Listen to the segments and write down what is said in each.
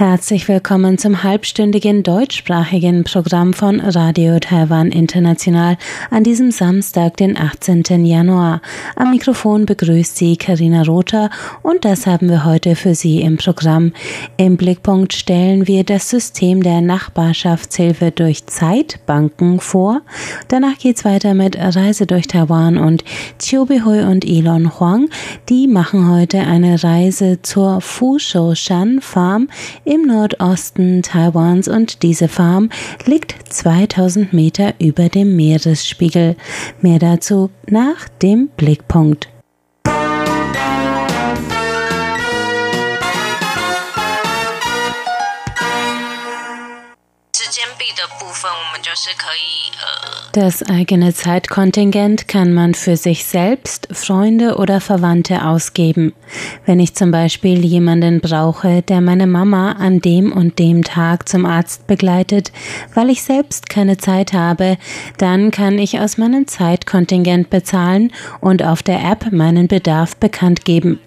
Herzlich willkommen zum halbstündigen deutschsprachigen Programm von Radio Taiwan International an diesem Samstag, den 18. Januar. Am Mikrofon begrüßt Sie Karina Rother und das haben wir heute für Sie im Programm. Im Blickpunkt stellen wir das System der Nachbarschaftshilfe durch Zeitbanken vor. Danach geht's weiter mit Reise durch Taiwan und Chiu Bihui und Elon Huang. Die machen heute eine Reise zur Fushoushan Farm im Nordosten Taiwans und diese Farm liegt 2000 Meter über dem Meeresspiegel. Mehr dazu nach dem Blickpunkt. Das eigene Zeitkontingent kann man für sich selbst, Freunde oder Verwandte ausgeben. Wenn ich zum Beispiel jemanden brauche, der meine Mama an dem und dem Tag zum Arzt begleitet, weil ich selbst keine Zeit habe, dann kann ich aus meinem Zeitkontingent bezahlen und auf der App meinen Bedarf bekannt geben.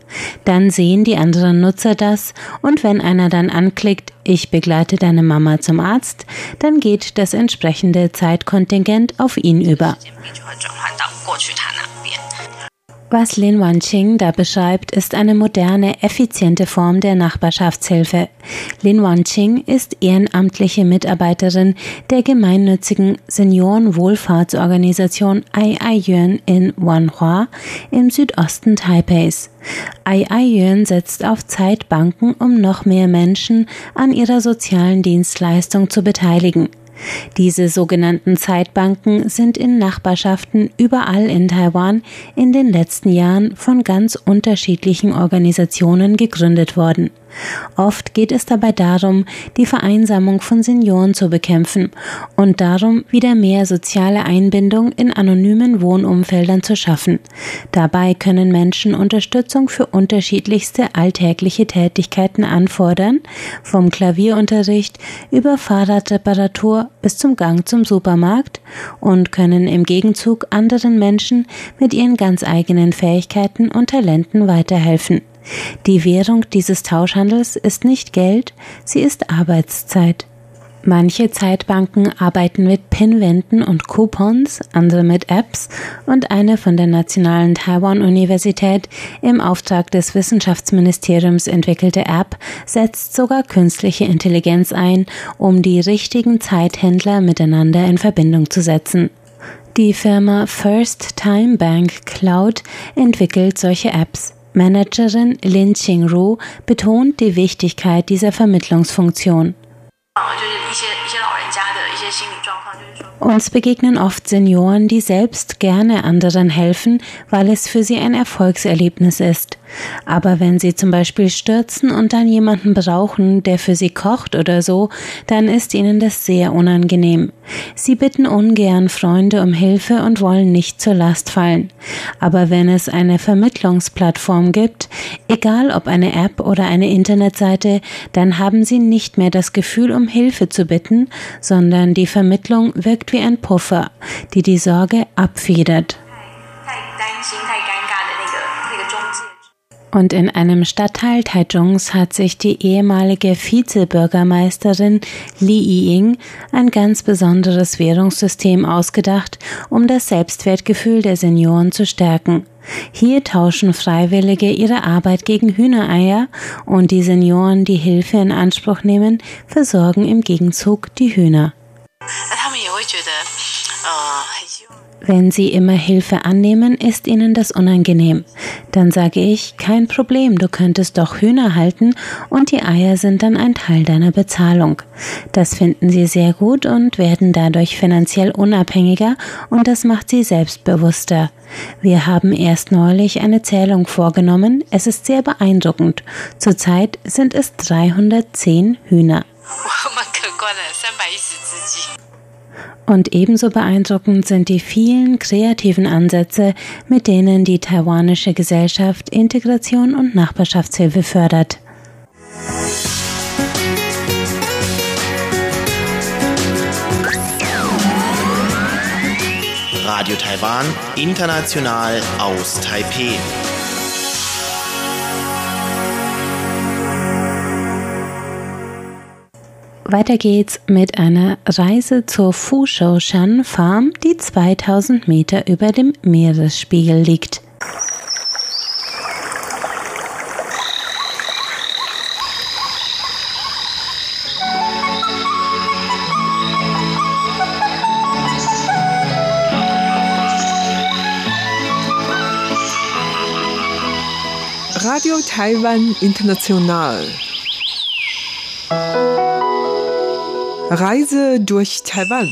Dann sehen die anderen Nutzer das und wenn einer dann anklickt, ich begleite deine Mama zum Arzt, dann geht das entsprechende Zeitkontingent auf ihn über. Was Lin Wanqing da beschreibt, ist eine moderne, effiziente Form der Nachbarschaftshilfe. Lin Wanqing ist ehrenamtliche Mitarbeiterin der gemeinnützigen Seniorenwohlfahrtsorganisation Ai Ai Yuan in Wanhua im Südosten Taipeis. Ai Ai Yuan setzt auf Zeitbanken, um noch mehr Menschen an ihrer sozialen Dienstleistung zu beteiligen. Diese sogenannten Zeitbanken sind in Nachbarschaften überall in Taiwan in den letzten Jahren von ganz unterschiedlichen Organisationen gegründet worden. Oft geht es dabei darum, die Vereinsamung von Senioren zu bekämpfen und darum, wieder mehr soziale Einbindung in anonymen Wohnumfeldern zu schaffen. Dabei können Menschen Unterstützung für unterschiedlichste alltägliche Tätigkeiten anfordern, vom Klavierunterricht über Fahrradreparatur bis zum Gang zum Supermarkt und können im Gegenzug anderen Menschen mit ihren ganz eigenen Fähigkeiten und Talenten weiterhelfen. Die Währung dieses Tauschhandels ist nicht Geld, sie ist Arbeitszeit. Manche Zeitbanken arbeiten mit Pinwänden und Coupons, andere mit Apps und eine von der Nationalen Taiwan-Universität im Auftrag des Wissenschaftsministeriums entwickelte App setzt sogar künstliche Intelligenz ein, um die richtigen Zeithändler miteinander in Verbindung zu setzen. Die Firma First Time Bank Cloud entwickelt solche Apps. Managerin Lin Qingru betont die Wichtigkeit dieser Vermittlungsfunktion. Uns begegnen oft Senioren, die selbst gerne anderen helfen, weil es für sie ein Erfolgserlebnis ist. Aber wenn sie zum Beispiel stürzen und dann jemanden brauchen, der für sie kocht oder so, dann ist ihnen das sehr unangenehm. Sie bitten ungern Freunde um Hilfe und wollen nicht zur Last fallen. Aber wenn es eine Vermittlungsplattform gibt, egal ob eine App oder eine Internetseite, dann haben sie nicht mehr das Gefühl, um Hilfe zu bitten, sondern die Vermittlung wirkt wie ein Puffer, die die Sorge abfedert. Und in einem Stadtteil Taichungs hat sich die ehemalige Vizebürgermeisterin Li Ying ein ganz besonderes Währungssystem ausgedacht, um das Selbstwertgefühl der Senioren zu stärken. Hier tauschen Freiwillige ihre Arbeit gegen Hühnereier und die Senioren, die Hilfe in Anspruch nehmen, versorgen im Gegenzug die Hühner. Wenn sie immer Hilfe annehmen, ist ihnen das unangenehm. Dann sage ich, kein Problem, du könntest doch Hühner halten und die Eier sind dann ein Teil deiner Bezahlung. Das finden sie sehr gut und werden dadurch finanziell unabhängiger und das macht sie selbstbewusster. Wir haben erst neulich eine Zählung vorgenommen. Es ist sehr beeindruckend. Zurzeit sind es 310 Hühner. Und ebenso beeindruckend sind die vielen kreativen Ansätze, mit denen die taiwanische Gesellschaft Integration und Nachbarschaftshilfe fördert. Radio Taiwan, international aus Taipei. Weiter geht's mit einer Reise zur Fushaoshan Farm, die 2000 Meter über dem Meeresspiegel liegt. Radio Taiwan International. Reise durch Taiwan.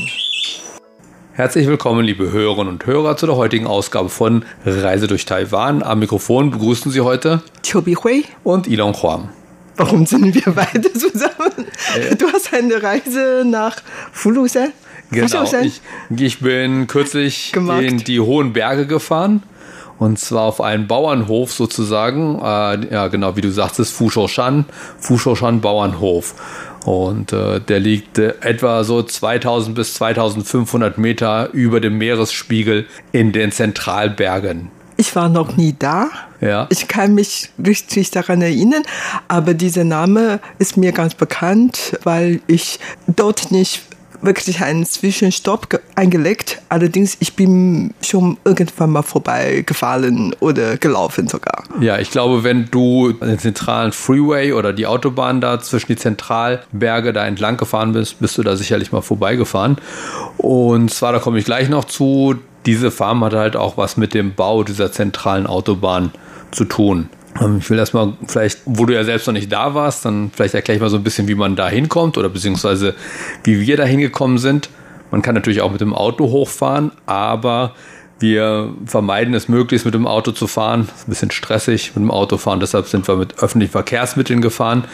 Herzlich willkommen, liebe Hörerinnen und Hörer, zu der heutigen Ausgabe von Reise durch Taiwan. Am Mikrofon begrüßen Sie heute Chobi Hui und Ilon Huang. Warum sind wir beide zusammen? Äh. Du hast eine Reise nach Fulusen. Genau, ich, ich bin kürzlich Gemacht. in die hohen Berge gefahren und zwar auf einen Bauernhof sozusagen. Äh, ja, genau, wie du sagtest, Fushoshan, Fushoshan Bauernhof. Und äh, der liegt äh, etwa so 2000 bis 2500 Meter über dem Meeresspiegel in den Zentralbergen. Ich war noch nie da. Ja. Ich kann mich richtig daran erinnern, aber dieser Name ist mir ganz bekannt, weil ich dort nicht wirklich einen Zwischenstopp eingelegt. Allerdings, ich bin schon irgendwann mal vorbeigefahren oder gelaufen sogar. Ja, ich glaube, wenn du den zentralen Freeway oder die Autobahn da zwischen die Zentralberge da entlang gefahren bist, bist du da sicherlich mal vorbeigefahren. Und zwar, da komme ich gleich noch zu, diese Farm hat halt auch was mit dem Bau dieser zentralen Autobahn zu tun. Ähm, ich will erstmal vielleicht, wo du ja selbst noch nicht da warst, dann vielleicht erkläre ich mal so ein bisschen, wie man da hinkommt oder beziehungsweise wie wir da hingekommen sind. Man kann natürlich auch mit dem Auto hochfahren, aber wir vermeiden es möglichst mit dem Auto zu fahren. Ist ein bisschen stressig mit dem Auto fahren, deshalb sind wir mit öffentlichen Verkehrsmitteln gefahren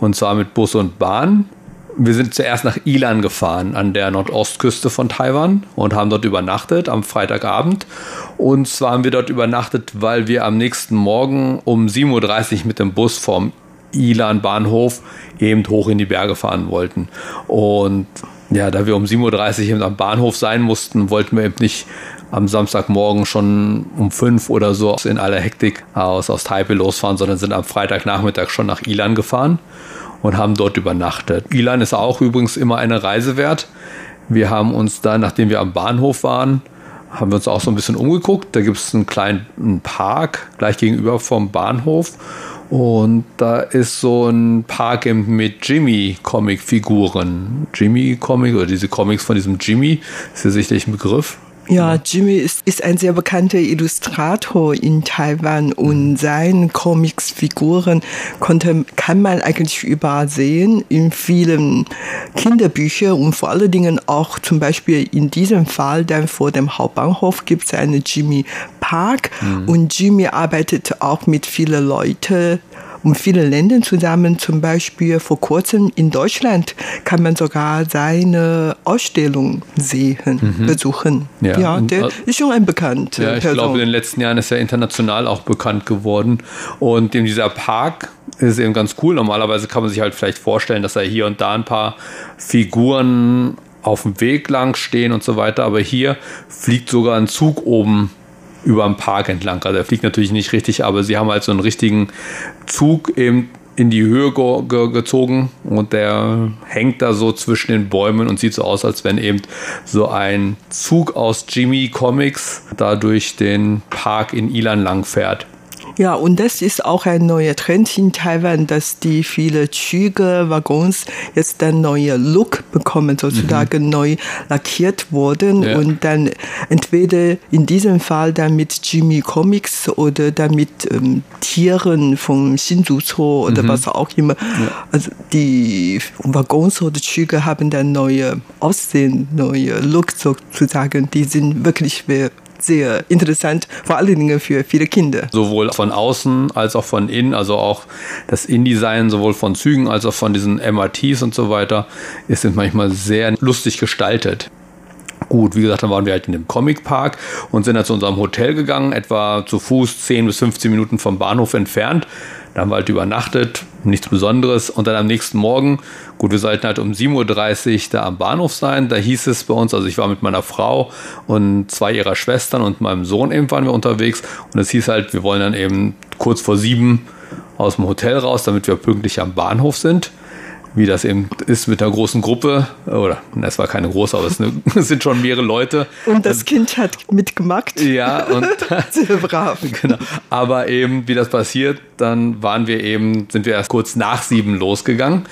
und zwar mit Bus und Bahn. Wir sind zuerst nach Ilan gefahren, an der Nordostküste von Taiwan und haben dort übernachtet am Freitagabend. Und zwar haben wir dort übernachtet, weil wir am nächsten Morgen um 7.30 Uhr mit dem Bus vom Ilan Bahnhof eben hoch in die Berge fahren wollten. Und ja, da wir um 7.30 Uhr am Bahnhof sein mussten, wollten wir eben nicht am Samstagmorgen schon um 5 oder so in aller Hektik aus, aus Taipei losfahren, sondern sind am Freitagnachmittag schon nach Ilan gefahren und haben dort übernachtet. Ilan ist auch übrigens immer eine Reise wert. Wir haben uns da, nachdem wir am Bahnhof waren, haben wir uns auch so ein bisschen umgeguckt. Da gibt es einen kleinen Park gleich gegenüber vom Bahnhof. Und da ist so ein Park mit Jimmy-Comic-Figuren. Jimmy-Comic oder diese Comics von diesem Jimmy, ist ja sicherlich ein Begriff. Ja, Jimmy ist, ist ein sehr bekannter Illustrator in Taiwan und seine Comicsfiguren konnte, kann man eigentlich überall sehen in vielen Kinderbüchern und vor allen Dingen auch zum Beispiel in diesem Fall dann vor dem Hauptbahnhof gibt es eine Jimmy Park mhm. und Jimmy arbeitet auch mit vielen Leuten und vielen Ländern zusammen. Zum Beispiel vor kurzem in Deutschland kann man sogar seine Ausstellung sehen, mhm. besuchen. Ja, ja der ist schon ein bekannter. Ja, ich Person. glaube, in den letzten Jahren ist er international auch bekannt geworden. Und in dieser Park ist eben ganz cool. Normalerweise kann man sich halt vielleicht vorstellen, dass er hier und da ein paar Figuren auf dem Weg lang stehen und so weiter. Aber hier fliegt sogar ein Zug oben über dem Park entlang. Also er fliegt natürlich nicht richtig, aber sie haben halt so einen richtigen Zug eben in die Höhe ge ge gezogen und der hängt da so zwischen den Bäumen und sieht so aus, als wenn eben so ein Zug aus Jimmy Comics da durch den Park in Ilan lang fährt. Ja, und das ist auch ein neuer Trend in Taiwan, dass die viele Züge, Waggons jetzt einen neuen Look bekommen, sozusagen mhm. neu lackiert wurden ja. und dann entweder in diesem Fall dann mit Jimmy Comics oder dann mit ähm, Tieren vom Shinjuzo oder mhm. was auch immer. Ja. Also die Waggons oder Züge haben dann neue Aussehen, neue Look sozusagen. Die sind wirklich sehr interessant, vor allen Dingen für viele Kinder. Sowohl von außen als auch von innen, also auch das InDesign sowohl von Zügen als auch von diesen MRTs und so weiter, ist manchmal sehr lustig gestaltet. Gut, wie gesagt, dann waren wir halt in dem Comicpark und sind dann zu unserem Hotel gegangen, etwa zu Fuß 10 bis 15 Minuten vom Bahnhof entfernt. Da haben wir halt übernachtet, nichts Besonderes. Und dann am nächsten Morgen, gut, wir sollten halt um 7.30 Uhr da am Bahnhof sein. Da hieß es bei uns, also ich war mit meiner Frau und zwei ihrer Schwestern und meinem Sohn eben waren wir unterwegs. Und es hieß halt, wir wollen dann eben kurz vor sieben aus dem Hotel raus, damit wir pünktlich am Bahnhof sind wie das eben ist mit einer großen Gruppe. Oder es war keine große, aber es sind schon mehrere Leute. Und das Kind hat mitgemacht. Ja, und sehr brav. Genau. Aber eben, wie das passiert, dann waren wir eben, sind wir erst kurz nach sieben losgegangen.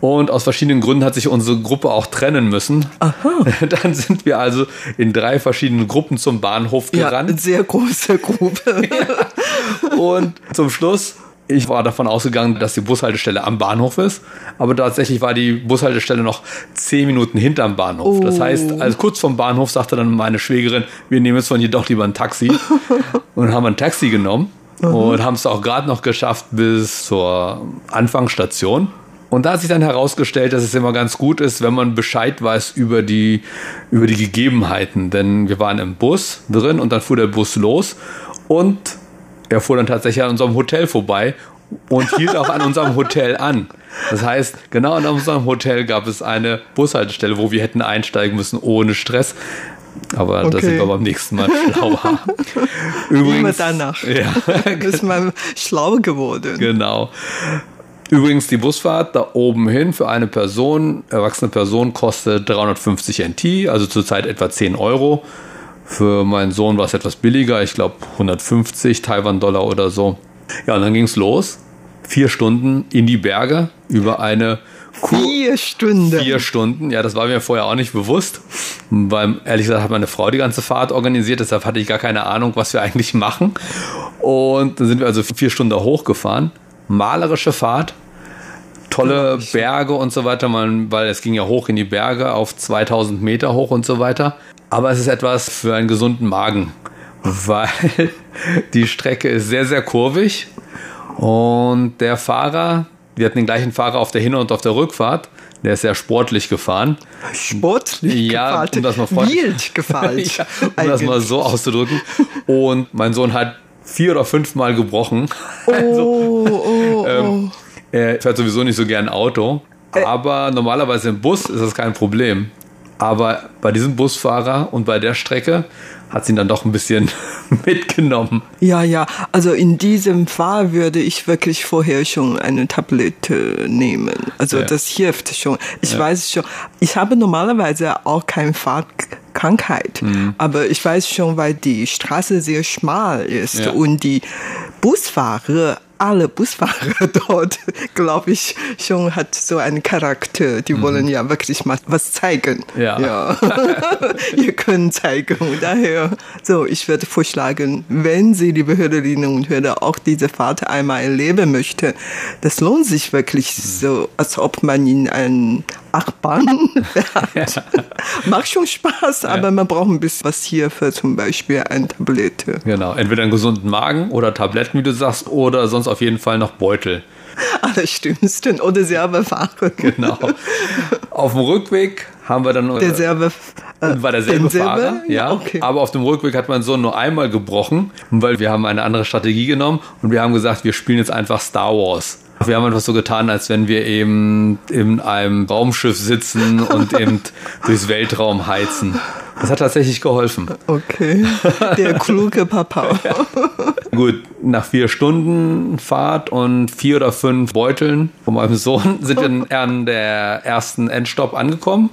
Und aus verschiedenen Gründen hat sich unsere Gruppe auch trennen müssen. Aha. Dann sind wir also in drei verschiedenen Gruppen zum Bahnhof gerannt. Ja, sehr große Gruppe. Ja. Und zum Schluss ich war davon ausgegangen, dass die Bushaltestelle am Bahnhof ist, aber tatsächlich war die Bushaltestelle noch zehn Minuten hinterm Bahnhof. Oh. Das heißt, also kurz vom Bahnhof sagte dann meine Schwägerin, wir nehmen jetzt von hier doch lieber ein Taxi und haben ein Taxi genommen mhm. und haben es auch gerade noch geschafft bis zur Anfangsstation. Und da hat sich dann herausgestellt, dass es immer ganz gut ist, wenn man Bescheid weiß über die, über die Gegebenheiten. Denn wir waren im Bus drin und dann fuhr der Bus los und er fuhr dann tatsächlich an unserem Hotel vorbei und hielt auch an unserem Hotel an. Das heißt, genau an unserem Hotel gab es eine Bushaltestelle, wo wir hätten einsteigen müssen ohne Stress. Aber okay. da sind wir beim nächsten Mal schlauer. Übrigens, Immer danach. Ja, ist man schlau geworden. Genau. Übrigens, die Busfahrt da oben hin für eine Person, erwachsene Person, kostet 350 NT, also zurzeit etwa 10 Euro. Für meinen Sohn war es etwas billiger, ich glaube 150 Taiwan-Dollar oder so. Ja, und dann ging es los. Vier Stunden in die Berge über eine Kuh. Vier Stunden. Vier Stunden, ja, das war mir vorher auch nicht bewusst. Weil, ehrlich gesagt, hat meine Frau die ganze Fahrt organisiert, deshalb hatte ich gar keine Ahnung, was wir eigentlich machen. Und dann sind wir also vier Stunden hochgefahren. Malerische Fahrt, tolle Berge und so weiter, weil es ging ja hoch in die Berge auf 2000 Meter hoch und so weiter. Aber es ist etwas für einen gesunden Magen, weil die Strecke ist sehr, sehr kurvig und der Fahrer, wir hatten den gleichen Fahrer auf der Hin- und auf der Rückfahrt, der ist sehr sportlich gefahren. Sportlich ja, gefahren? Um das mal vor Wild gefahren. ja, um das mal so auszudrücken. Und mein Sohn hat vier oder fünf Mal gebrochen. Oh, also, oh, oh. Ähm, er fährt sowieso nicht so gern Auto. Äh. Aber normalerweise im Bus ist das kein Problem. Aber bei diesem Busfahrer und bei der Strecke hat sie ihn dann doch ein bisschen mitgenommen. Ja, ja. Also in diesem Fall würde ich wirklich vorher schon eine Tablette nehmen. Also ja. das hilft schon. Ich ja. weiß schon, ich habe normalerweise auch keine Fahrkrankheit. Mhm. Aber ich weiß schon, weil die Straße sehr schmal ist ja. und die Busfahrer alle Busfahrer dort, glaube ich, schon hat so einen Charakter. Die mhm. wollen ja wirklich mal was zeigen. Ja. ja. Ihr könnt zeigen. Und daher, so, ich würde vorschlagen, wenn Sie, liebe Hörerinnen und Hörer, auch diese Fahrt einmal erleben möchten, das lohnt sich wirklich mhm. so, als ob man in ein Fährt. Ja. Macht schon Spaß, ja. aber man braucht ein bisschen was hier für zum Beispiel eine Tablette. Genau, entweder einen gesunden Magen oder Tabletten, wie du sagst, oder sonst auf jeden Fall noch Beutel. Allerschönsten oder selber fahren. Genau. Auf dem Rückweg haben wir dann derselbe äh, war derselbe Fahrer, ja. Okay. Aber auf dem Rückweg hat mein Sohn nur einmal gebrochen, weil wir haben eine andere Strategie genommen und wir haben gesagt, wir spielen jetzt einfach Star Wars. Wir haben einfach so getan, als wenn wir eben in einem Raumschiff sitzen und eben durchs Weltraum heizen. Das hat tatsächlich geholfen. Okay, der kluge Papa. ja. Gut, nach vier Stunden Fahrt und vier oder fünf Beuteln von meinem Sohn sind wir an der ersten Endstopp angekommen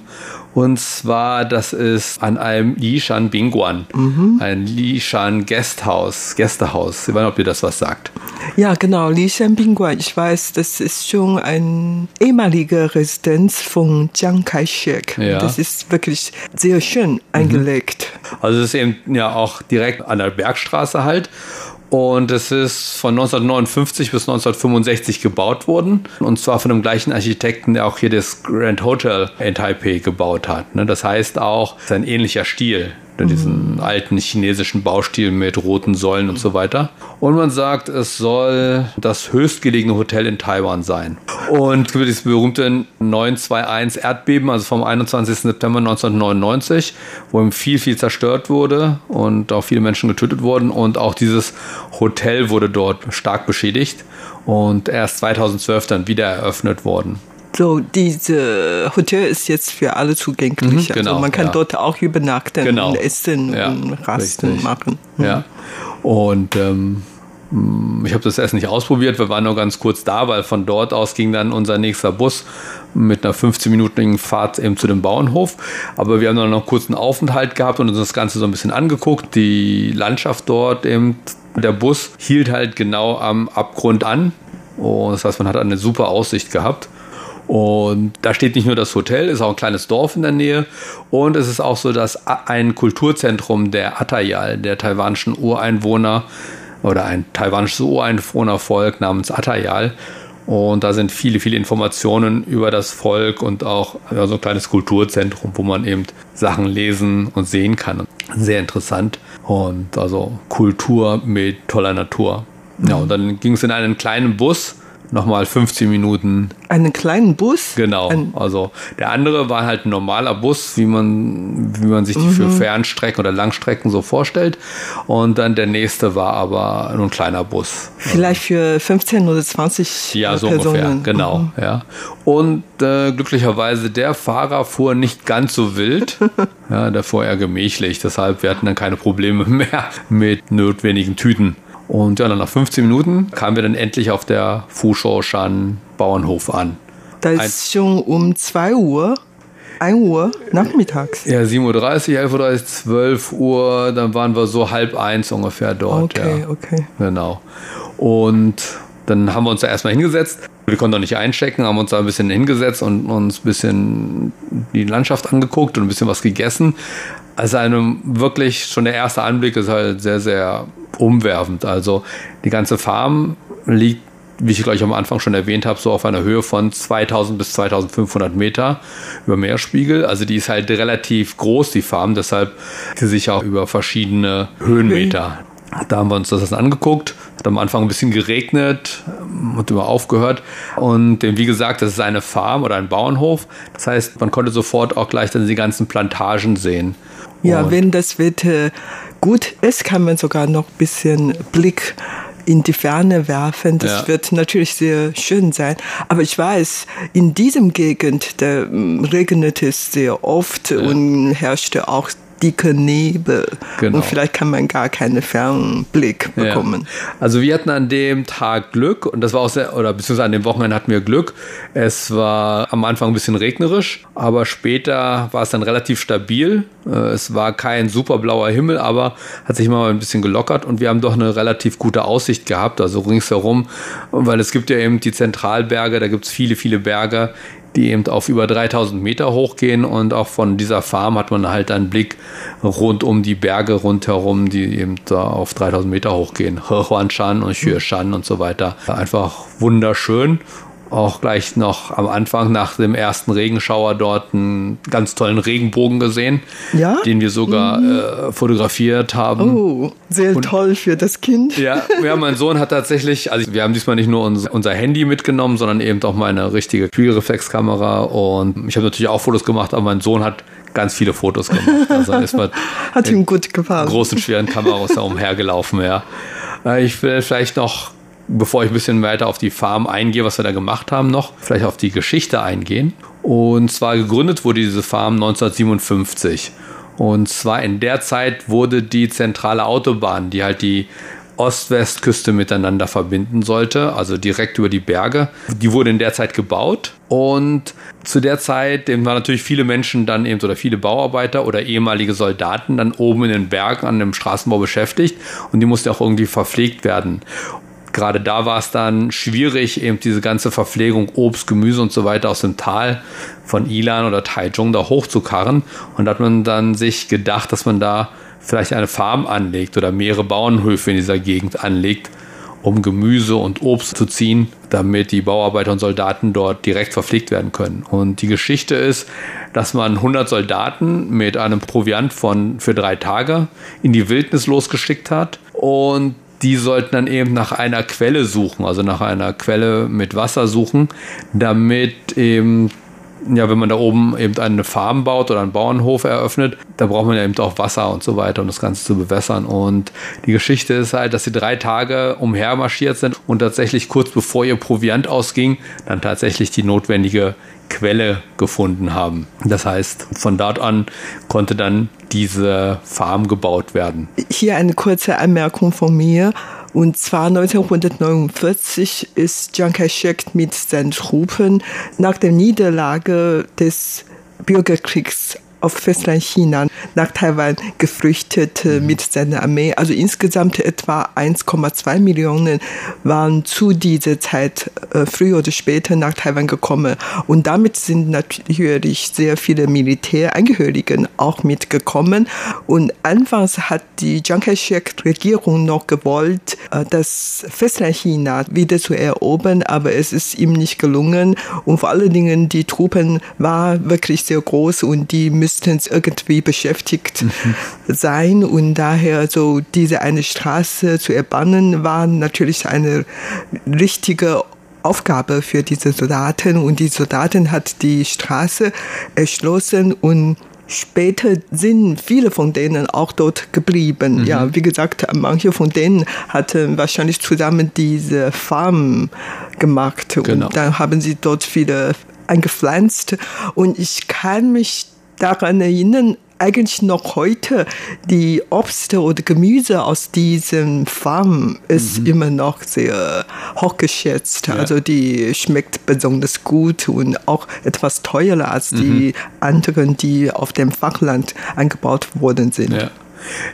und zwar, das ist an einem Lishan Bingguan, mhm. ein Lishan Guesthouse, Gästehaus. Ich weiß nicht, ob ihr das was sagt. Ja, genau, Lishan Bingguan. Ich weiß, das ist schon eine ehemalige Residenz von Chiang Kai-shek. Ja. Das ist wirklich sehr schön eingelegt. Mhm. Also es ist eben ja auch direkt an der Bergstraße halt. Und es ist von 1959 bis 1965 gebaut worden. Und zwar von dem gleichen Architekten, der auch hier das Grand Hotel in Taipei gebaut hat. Ne? Das heißt auch, es ist ein ähnlicher Stil. Diesen alten chinesischen Baustil mit roten Säulen und so weiter. Und man sagt, es soll das höchstgelegene Hotel in Taiwan sein. Und es gibt dieses berühmte 921 Erdbeben, also vom 21. September 1999, wo viel, viel zerstört wurde und auch viele Menschen getötet wurden. Und auch dieses Hotel wurde dort stark beschädigt und erst 2012 dann wieder eröffnet worden. So, diese Hotel ist jetzt für alle zugänglich. Mhm, genau, also man kann ja. dort auch übernachten Genau. und essen Ja, und Rasten richtig. machen. Ja. Und ähm, ich habe das erst nicht ausprobiert, wir waren nur ganz kurz da, weil von dort aus ging dann unser nächster Bus mit einer 15-minütigen Fahrt eben zu dem Bauernhof. Aber wir haben dann noch einen kurzen Aufenthalt gehabt und uns das Ganze so ein bisschen angeguckt. Die Landschaft dort eben, der Bus hielt halt genau am Abgrund an. Und das heißt, man hat eine super Aussicht gehabt. Und da steht nicht nur das Hotel, ist auch ein kleines Dorf in der Nähe. Und es ist auch so, dass ein Kulturzentrum der Atayal, der taiwanischen Ureinwohner oder ein taiwanisches Ureinwohnervolk namens Atayal. Und da sind viele, viele Informationen über das Volk und auch ja, so ein kleines Kulturzentrum, wo man eben Sachen lesen und sehen kann. Sehr interessant. Und also Kultur mit toller Natur. Ja, und dann ging es in einen kleinen Bus, nochmal 15 Minuten Einen kleinen Bus? Genau. Ein, Also der andere war halt ein normaler Bus, wie man, wie man sich die Mhm. für Fernstrecken oder Langstrecken so vorstellt. Und dann der nächste war aber nur ein kleiner Bus. vielleicht für 15 oder 20 Ja, so Personen. ungefähr, genau. Mhm. Ja. Und äh, glücklicherweise, der Fahrer fuhr nicht ganz so wild. ja, der fuhr eher gemächlich. Deshalb, wir hatten dann keine Probleme mehr mit notwendigen Tüten. Und ja, dann nach 15 Minuten kamen wir dann endlich auf der Fushaoshan Bauernhof an. Da ist schon um 2 Uhr, 1 Uhr nachmittags. Ja, 7.30 Uhr, 11.30 Uhr, 12 Uhr, dann waren wir so halb eins ungefähr dort. Okay, ja. okay. Genau. Und dann haben wir uns da erstmal hingesetzt. Wir konnten auch nicht einchecken, haben uns da ein bisschen hingesetzt und uns ein bisschen die Landschaft angeguckt und ein bisschen was gegessen. Also einem wirklich schon der erste Anblick ist halt sehr, sehr umwerfend. Also die ganze Farm liegt, wie ich gleich am Anfang schon erwähnt habe, so auf einer Höhe von 2000 bis 2500 Meter über Meerspiegel. Also die ist halt relativ groß, die Farm, deshalb sie sich auch über verschiedene Höhenmeter. Da haben wir uns das angeguckt. Hat am Anfang ein bisschen geregnet und immer aufgehört. Und wie gesagt, das ist eine Farm oder ein Bauernhof. Das heißt, man konnte sofort auch gleich dann die ganzen Plantagen sehen. Ja, Und- wenn das Wetter gut ist, kann man sogar noch ein bisschen Blick in die Ferne werfen. Das Ja. wird natürlich sehr schön sein. Aber ich weiß, in diesem Gegend, da mm, regnet es sehr oft und herrschte auch dicke Nebel. Genau. Und vielleicht kann man gar keinen Fernblick bekommen. Ja. Also wir hatten an dem Tag Glück und das war auch sehr, oder beziehungsweise an dem Wochenende hatten wir Glück. Es war am Anfang ein bisschen regnerisch, aber später war es dann relativ stabil. Äh, Es war kein super blauer Himmel, aber hat sich mal ein bisschen gelockert und wir haben doch eine relativ gute Aussicht gehabt, also ringsherum, weil es gibt ja eben die Zentralberge, da gibt es viele, viele Berge, die eben auf über 3000 Meter hochgehen und auch von dieser Farm hat man halt einen Blick rund um die Berge rundherum, die eben da auf 3000 Meter hochgehen. Hehuanshan und Xueshan und so weiter. Einfach wunderschön. Auch gleich noch am Anfang nach dem ersten Regenschauer dort einen ganz tollen Regenbogen gesehen, Ja? den wir sogar äh, fotografiert haben. Oh, sehr toll für das Kind. Ja, ja, mein Sohn hat tatsächlich, also wir haben diesmal nicht nur uns, unser Handy mitgenommen, sondern eben auch meine richtige Spiegelreflexkamera und ich habe natürlich auch Fotos gemacht, aber mein Sohn hat ganz viele Fotos gemacht. Also ist mit Hat ihm gut gefallen. großen, schweren Kameras da umhergelaufen, ja. Äh, Ich will vielleicht noch, bevor ich ein bisschen weiter auf die Farm eingehe, was wir da gemacht haben, noch vielleicht auf die Geschichte eingehen. Und zwar gegründet wurde diese Farm 1957. Und zwar in der Zeit wurde die zentrale Autobahn, die halt die Ost-West-Küste miteinander verbinden sollte, also direkt über die Berge. Die wurde in der Zeit gebaut und zu der Zeit eben waren natürlich viele Menschen dann eben oder viele Bauarbeiter oder ehemalige Soldaten dann oben in den Bergen an dem Straßenbau beschäftigt und die mussten auch irgendwie verpflegt werden. Gerade da war es dann schwierig, eben diese ganze Verpflegung, Obst, Gemüse und so weiter aus dem Tal von Ilan oder Taichung da hochzukarren. Und da hat man dann sich gedacht, dass man da vielleicht eine Farm anlegt oder mehrere Bauernhöfe in dieser Gegend anlegt. um Gemüse und Obst zu ziehen, damit die Bauarbeiter und Soldaten dort direkt verpflegt werden können. Und die Geschichte ist, dass man 100 Soldaten mit einem Proviant von für drei Tage in die Wildnis losgeschickt hat und die sollten dann eben nach einer Quelle suchen, also nach einer Quelle mit Wasser suchen, damit eben ja, wenn man da oben eben eine Farm baut oder einen Bauernhof eröffnet, da braucht man ja eben auch Wasser und so weiter, um das Ganze zu bewässern. Und die Geschichte ist halt, dass sie drei Tage umhermarschiert sind und tatsächlich kurz bevor ihr Proviant ausging, dann tatsächlich die notwendige Quelle gefunden haben. Das heißt, von dort an konnte dann diese Farm gebaut werden. Hier eine kurze Anmerkung von mir. Und zwar 1949 ist Chiang Kai-shek mit seinen Truppen nach der Niederlage des Bürgerkriegs auf Festland China nach Taiwan geflüchtet mhm. mit seiner Armee. Also insgesamt etwa 1,2 Millionen waren zu dieser Zeit äh, früher oder später nach Taiwan gekommen. Und damit sind natürlich sehr viele Militärangehörigen auch mitgekommen. Und anfangs hat die Chiang Kai-shek-Regierung noch gewollt, äh, das Festland China wieder zu erobern, aber es ist ihm nicht gelungen. Und vor allen Dingen die Truppen waren wirklich sehr groß und die müssen höchstens irgendwie beschäftigt mhm. sein und daher so diese eine Straße zu erbannen war natürlich eine richtige Aufgabe für diese Soldaten und die Soldaten hat die Straße erschlossen und Später sind viele von denen auch dort geblieben. Mhm. Ja, wie gesagt, manche von denen hatten wahrscheinlich zusammen diese Farm gemacht genau. und dann haben sie dort viele eingepflanzt. Und ich kann mich daran erinnern, eigentlich noch heute die Obst oder Gemüse aus diesen Farmen ist mhm. immer noch sehr hochgeschätzt. Ja. Also die schmeckt besonders gut und auch etwas teurer als mhm. die anderen, die auf dem Fachland angebaut worden sind. Ja.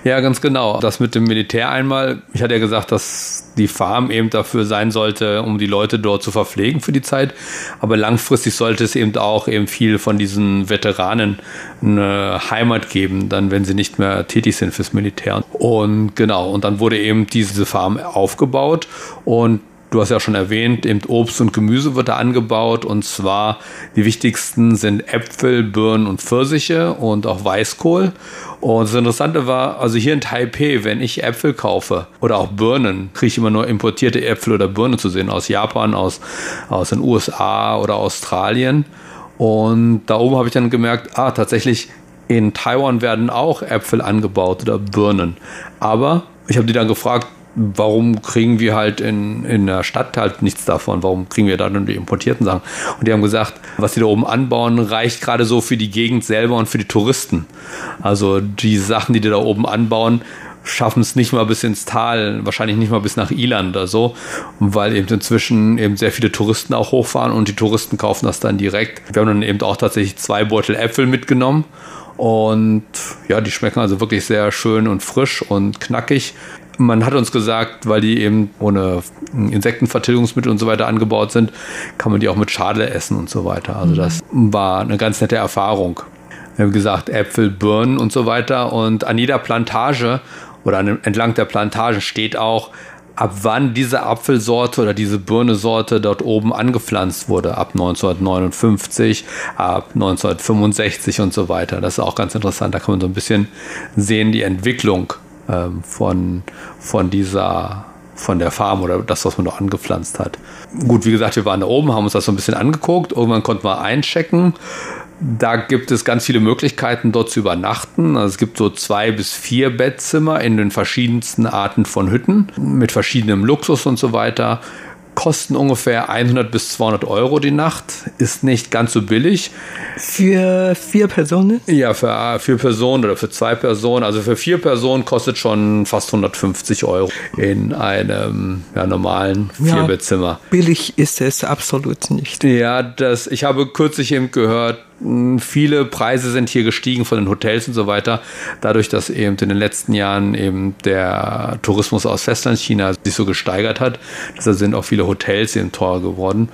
Ja, ganz genau. Das mit dem Militär einmal. Ich hatte ja gesagt, dass die Farm eben dafür sein sollte, um die Leute dort zu verpflegen für die Zeit. Aber langfristig sollte es eben auch eben viel von diesen Veteranen eine Heimat geben, dann wenn sie nicht mehr tätig sind fürs Militär. Und genau, und dann wurde eben diese Farm aufgebaut und Du hast ja schon erwähnt, eben Obst und Gemüse wird da angebaut und zwar die wichtigsten sind Äpfel, Birnen und Pfirsiche und auch Weißkohl. Und das Interessante war, also hier in Taipei, wenn ich Äpfel kaufe oder auch Birnen, kriege ich immer nur importierte Äpfel oder Birnen zu sehen aus Japan, aus, aus den USA oder Australien. Und da oben habe ich dann gemerkt, ah, tatsächlich in Taiwan werden auch Äpfel angebaut oder Birnen. Aber ich habe die dann gefragt, warum kriegen wir halt in, in der Stadt halt nichts davon? Warum kriegen wir da nur die importierten Sachen? Und die haben gesagt, was die da oben anbauen, reicht gerade so für die Gegend selber und für die Touristen. Also die Sachen, die die da oben anbauen, schaffen es nicht mal bis ins Tal, wahrscheinlich nicht mal bis nach Ilan oder so, weil eben inzwischen eben sehr viele Touristen auch hochfahren und die Touristen kaufen das dann direkt. Wir haben dann eben auch tatsächlich zwei Beutel Äpfel mitgenommen und ja, die schmecken also wirklich sehr schön und frisch und knackig. Man hat uns gesagt, weil die eben ohne Insektenvertilgungsmittel und so weiter angebaut sind, kann man die auch mit Schale essen und so weiter. Also das war eine ganz nette Erfahrung. Wir haben gesagt, Äpfel, Birnen und so weiter. Und an jeder Plantage oder entlang der Plantage steht auch, ab wann diese Apfelsorte oder diese Birnesorte dort oben angepflanzt wurde. Ab 1959, ab 1965 und so weiter. Das ist auch ganz interessant. Da kann man so ein bisschen sehen, die Entwicklung ähm, von, von dieser von der Farm oder das, was man noch angepflanzt hat. Gut, wie gesagt, wir waren da oben, haben uns das so ein bisschen angeguckt. Irgendwann konnten wir einchecken. Da gibt es ganz viele Möglichkeiten, dort zu übernachten. Also es gibt so zwei bis vier Bettzimmer in den verschiedensten Arten von Hütten mit verschiedenem Luxus und so weiter kosten ungefähr 100 bis 200 Euro die Nacht. Ist nicht ganz so billig. Für vier Personen? Ja, für vier Personen oder für zwei Personen. Also für vier Personen kostet schon fast 150 Euro in einem ja, normalen Vierbettzimmer. Ja, billig ist es absolut nicht. Ja, das, ich habe kürzlich eben gehört, Viele Preise sind hier gestiegen von den Hotels und so weiter, dadurch, dass eben in den letzten Jahren eben der Tourismus aus Festlandchina sich so gesteigert hat. Deshalb sind auch viele Hotels eben teuer geworden.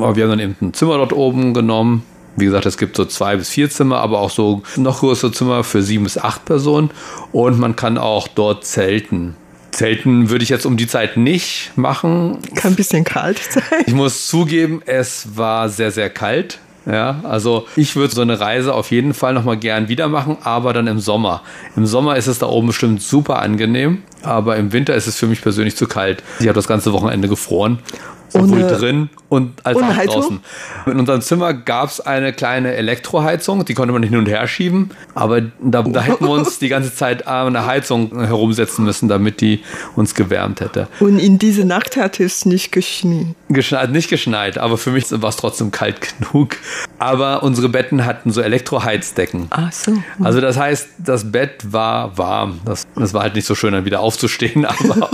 Aber wir haben dann eben ein Zimmer dort oben genommen. Wie gesagt, es gibt so zwei bis vier Zimmer, aber auch so noch größere Zimmer für sieben bis acht Personen. Und man kann auch dort zelten. Zelten würde ich jetzt um die Zeit nicht machen. Kann ein bisschen kalt sein. Ich muss zugeben, es war sehr, sehr kalt. Ja, also ich würde so eine Reise auf jeden Fall nochmal gern wieder machen, aber dann im Sommer. Im Sommer ist es da oben bestimmt super angenehm, aber im Winter ist es für mich persönlich zu kalt. Ich habe das ganze Wochenende gefroren. Sowohl drin und als auch draußen. In unserem Zimmer gab es eine kleine Elektroheizung, die konnte man hin und her schieben, aber da, da hätten wir uns die ganze Zeit an einer Heizung herumsetzen müssen, damit die uns gewärmt hätte. Und in diese Nacht hat es nicht geschneit. Geschneit, nicht geschneit, aber für mich war es trotzdem kalt genug. Aber unsere Betten hatten so Elektroheizdecken. Ach so. Also das heißt, das Bett war warm. Das, das war halt nicht so schön, dann wieder aufzustehen, aber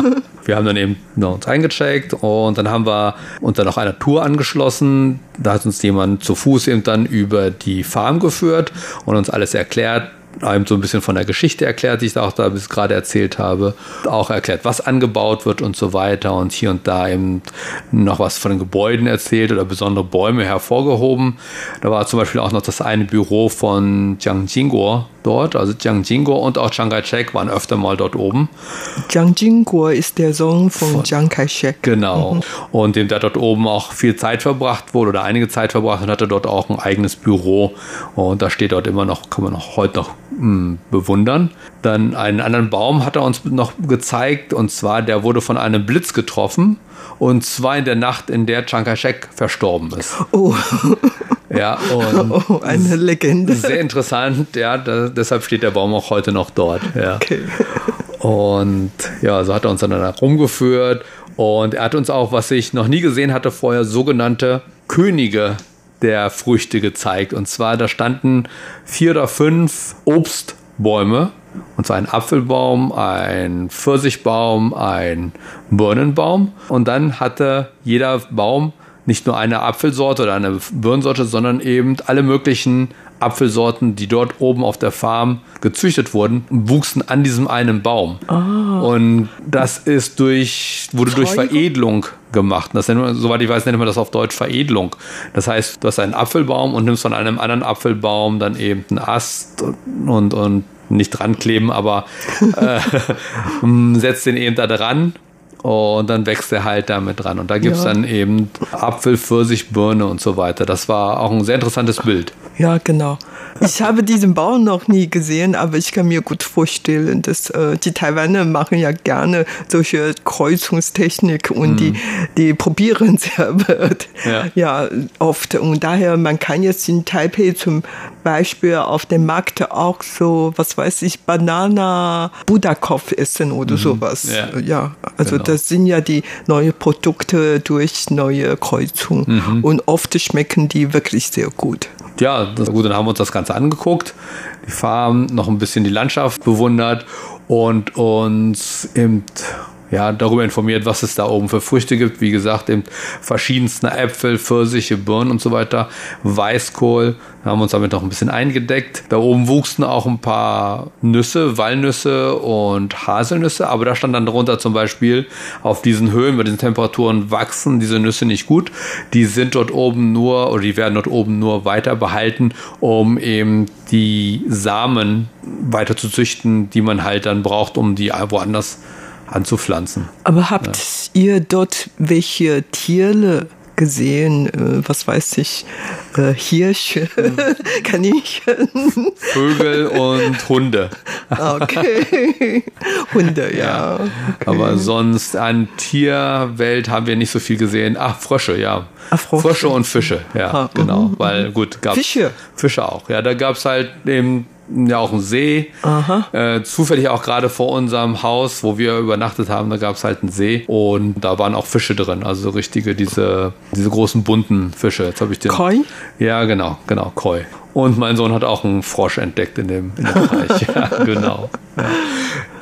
wir haben dann eben noch uns eingecheckt und dann haben wir uns dann noch einer Tour angeschlossen. Da hat uns jemand zu Fuß eben dann über die Farm geführt und uns alles erklärt. Einem so ein bisschen von der Geschichte erklärt, die ich da auch da bis gerade erzählt habe. Auch erklärt, was angebaut wird und so weiter. Und hier und da eben noch was von den Gebäuden erzählt oder besondere Bäume hervorgehoben. Da war zum Beispiel auch noch das eine Büro von Jiang Jingguo dort. Also Jiang Jingguo und auch Chiang Kai-shek waren öfter mal dort oben. Jiang Jingguo ist der Sohn von Chiang Kai-shek. Genau. Und dem der dort oben auch viel Zeit verbracht wurde oder einige Zeit verbracht und hatte dort auch ein eigenes Büro. Und da steht dort immer noch, kann man auch heute noch bewundern. Dann einen anderen Baum hat er uns noch gezeigt und zwar, der wurde von einem Blitz getroffen und zwar in der Nacht, in der Chiang Kai-shek verstorben ist. Oh, Ja, und oh, eine Legende. sehr interessant, ja, da, deshalb steht der Baum auch heute noch dort. Ja. Okay. Und ja, so hat er uns dann da rumgeführt. Und er hat uns auch, was ich noch nie gesehen hatte vorher, sogenannte Könige der Früchte gezeigt. Und zwar, da standen vier oder fünf Obstbäume. Und zwar ein Apfelbaum, ein Pfirsichbaum, ein Birnenbaum. Und dann hatte jeder Baum nicht nur eine Apfelsorte oder eine Birnensorte, sondern eben alle möglichen Apfelsorten, die dort oben auf der Farm gezüchtet wurden, wuchsen an diesem einen Baum. Und das ist durch, wurde durch Zeugung? Veredelung gemacht. Das nennt man, soweit ich weiß, nennt man das auf Deutsch Veredelung. Das heißt, du hast einen Apfelbaum und nimmst von einem anderen Apfelbaum dann eben einen Ast und, und, und nicht dran kleben, aber äh, setzt den eben da dran und dann wächst er halt damit dran. Und da gibt es Ja. dann eben Apfel, Pfirsich, Birne und so weiter. Das war auch ein sehr interessantes Bild. Ja, genau. Ich habe diesen Baum noch nie gesehen, aber ich kann mir gut vorstellen, dass äh, die Taiwaner machen ja gerne solche Kreuzungstechnik und die, die probieren sehr weit. Ja. ja, oft. Und daher, man kann jetzt in Taipei zum Beispiel auf dem Markt auch so, was weiß ich, Banana Budakopf essen oder sowas. Ja. Ja, also Genau. das sind ja die neuen Produkte durch neue Kreuzung. Mhm. Und oft schmecken die wirklich sehr gut. Ja, das, gut, dann haben wir uns das Ganze angeguckt, die Farm, noch ein bisschen die Landschaft bewundert und uns eben ja, darüber informiert, was es da oben für Früchte gibt. Wie gesagt, eben verschiedenste Äpfel, Pfirsiche, Birnen und so weiter, Weißkohl. Haben uns damit noch ein bisschen eingedeckt. Da oben wuchsen auch ein paar Nüsse, Walnüsse und Haselnüsse, aber da stand dann drunter zum Beispiel, auf diesen Höhen, bei diesen Temperaturen wachsen diese Nüsse nicht gut. Die sind dort oben nur, oder die werden dort oben nur weiter behalten, um eben die Samen weiter zu züchten, die man halt dann braucht, um die woanders anzupflanzen. Aber habt ihr dort welche Tiere gesehen? Äh, was weiß ich? Äh, Hirsche, Kaninchen? Vögel und Hunde. Okay. Hunde, ja. Aber sonst an Tierwelt haben wir nicht so viel gesehen. Ach, Frösche, ja. Ach, Frösche. Frösche und Fische, ja, Ah, genau. Weil gut, gab Fische? Fische auch. Ja, da gab es halt eben ja auch einen See. Äh, zufällig auch gerade vor unserem Haus, wo wir übernachtet haben, da gab es halt einen See und da waren auch Fische drin. Also so richtige, diese, diese großen bunten Fische. Jetzt habe ich den. Koi? Ja, genau, genau, Koi. Und mein Sohn hat auch einen Frosch entdeckt in dem, in dem Bereich. Ja, genau.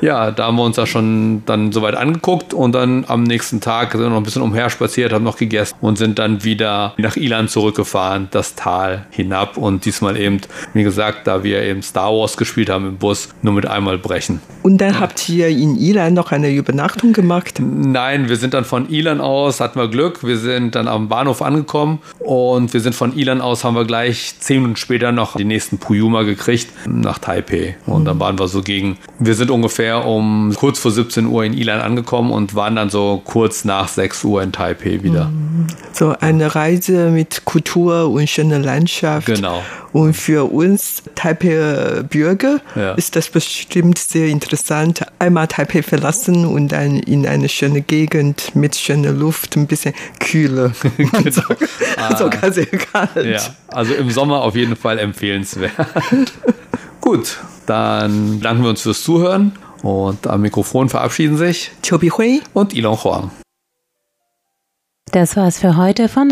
Ja. da haben wir uns da schon dann soweit angeguckt und dann am nächsten Tag sind wir noch ein bisschen umher spaziert, haben noch gegessen und sind dann wieder nach Ilan zurückgefahren, das Tal hinab und diesmal eben, wie gesagt, da wir eben Star Wars gespielt haben im Bus, nur mit einmal brechen. Und dann habt ihr in Ilan noch eine Übernachtung gemacht? Nein, wir sind dann von Ilan aus, hatten wir Glück, wir sind dann am Bahnhof angekommen und wir sind von Ilan aus, haben wir gleich zehn Minuten später noch die nächsten Puyuma gekriegt nach Taipei. Und dann waren wir so gegen Wir sind ungefähr um kurz vor 17 Uhr in Ilan angekommen und waren dann so kurz nach 6 Uhr in Taipei wieder. So eine Reise mit Kultur und schöner Landschaft. Genau. Und für uns Taipei Bürger Ja. ist das bestimmt sehr interessant. Einmal Taipei verlassen und dann in eine schöne Gegend mit schöner Luft, ein bisschen kühler. Und so, sogar sehr kalt. Genau. Ah. Ja, also im Sommer auf jeden Fall empfehlenswert. Gut, dann danken wir uns fürs Zuhören und am Mikrofon verabschieden sich Chobi Hui. und Ilon Huang. Das war's für heute von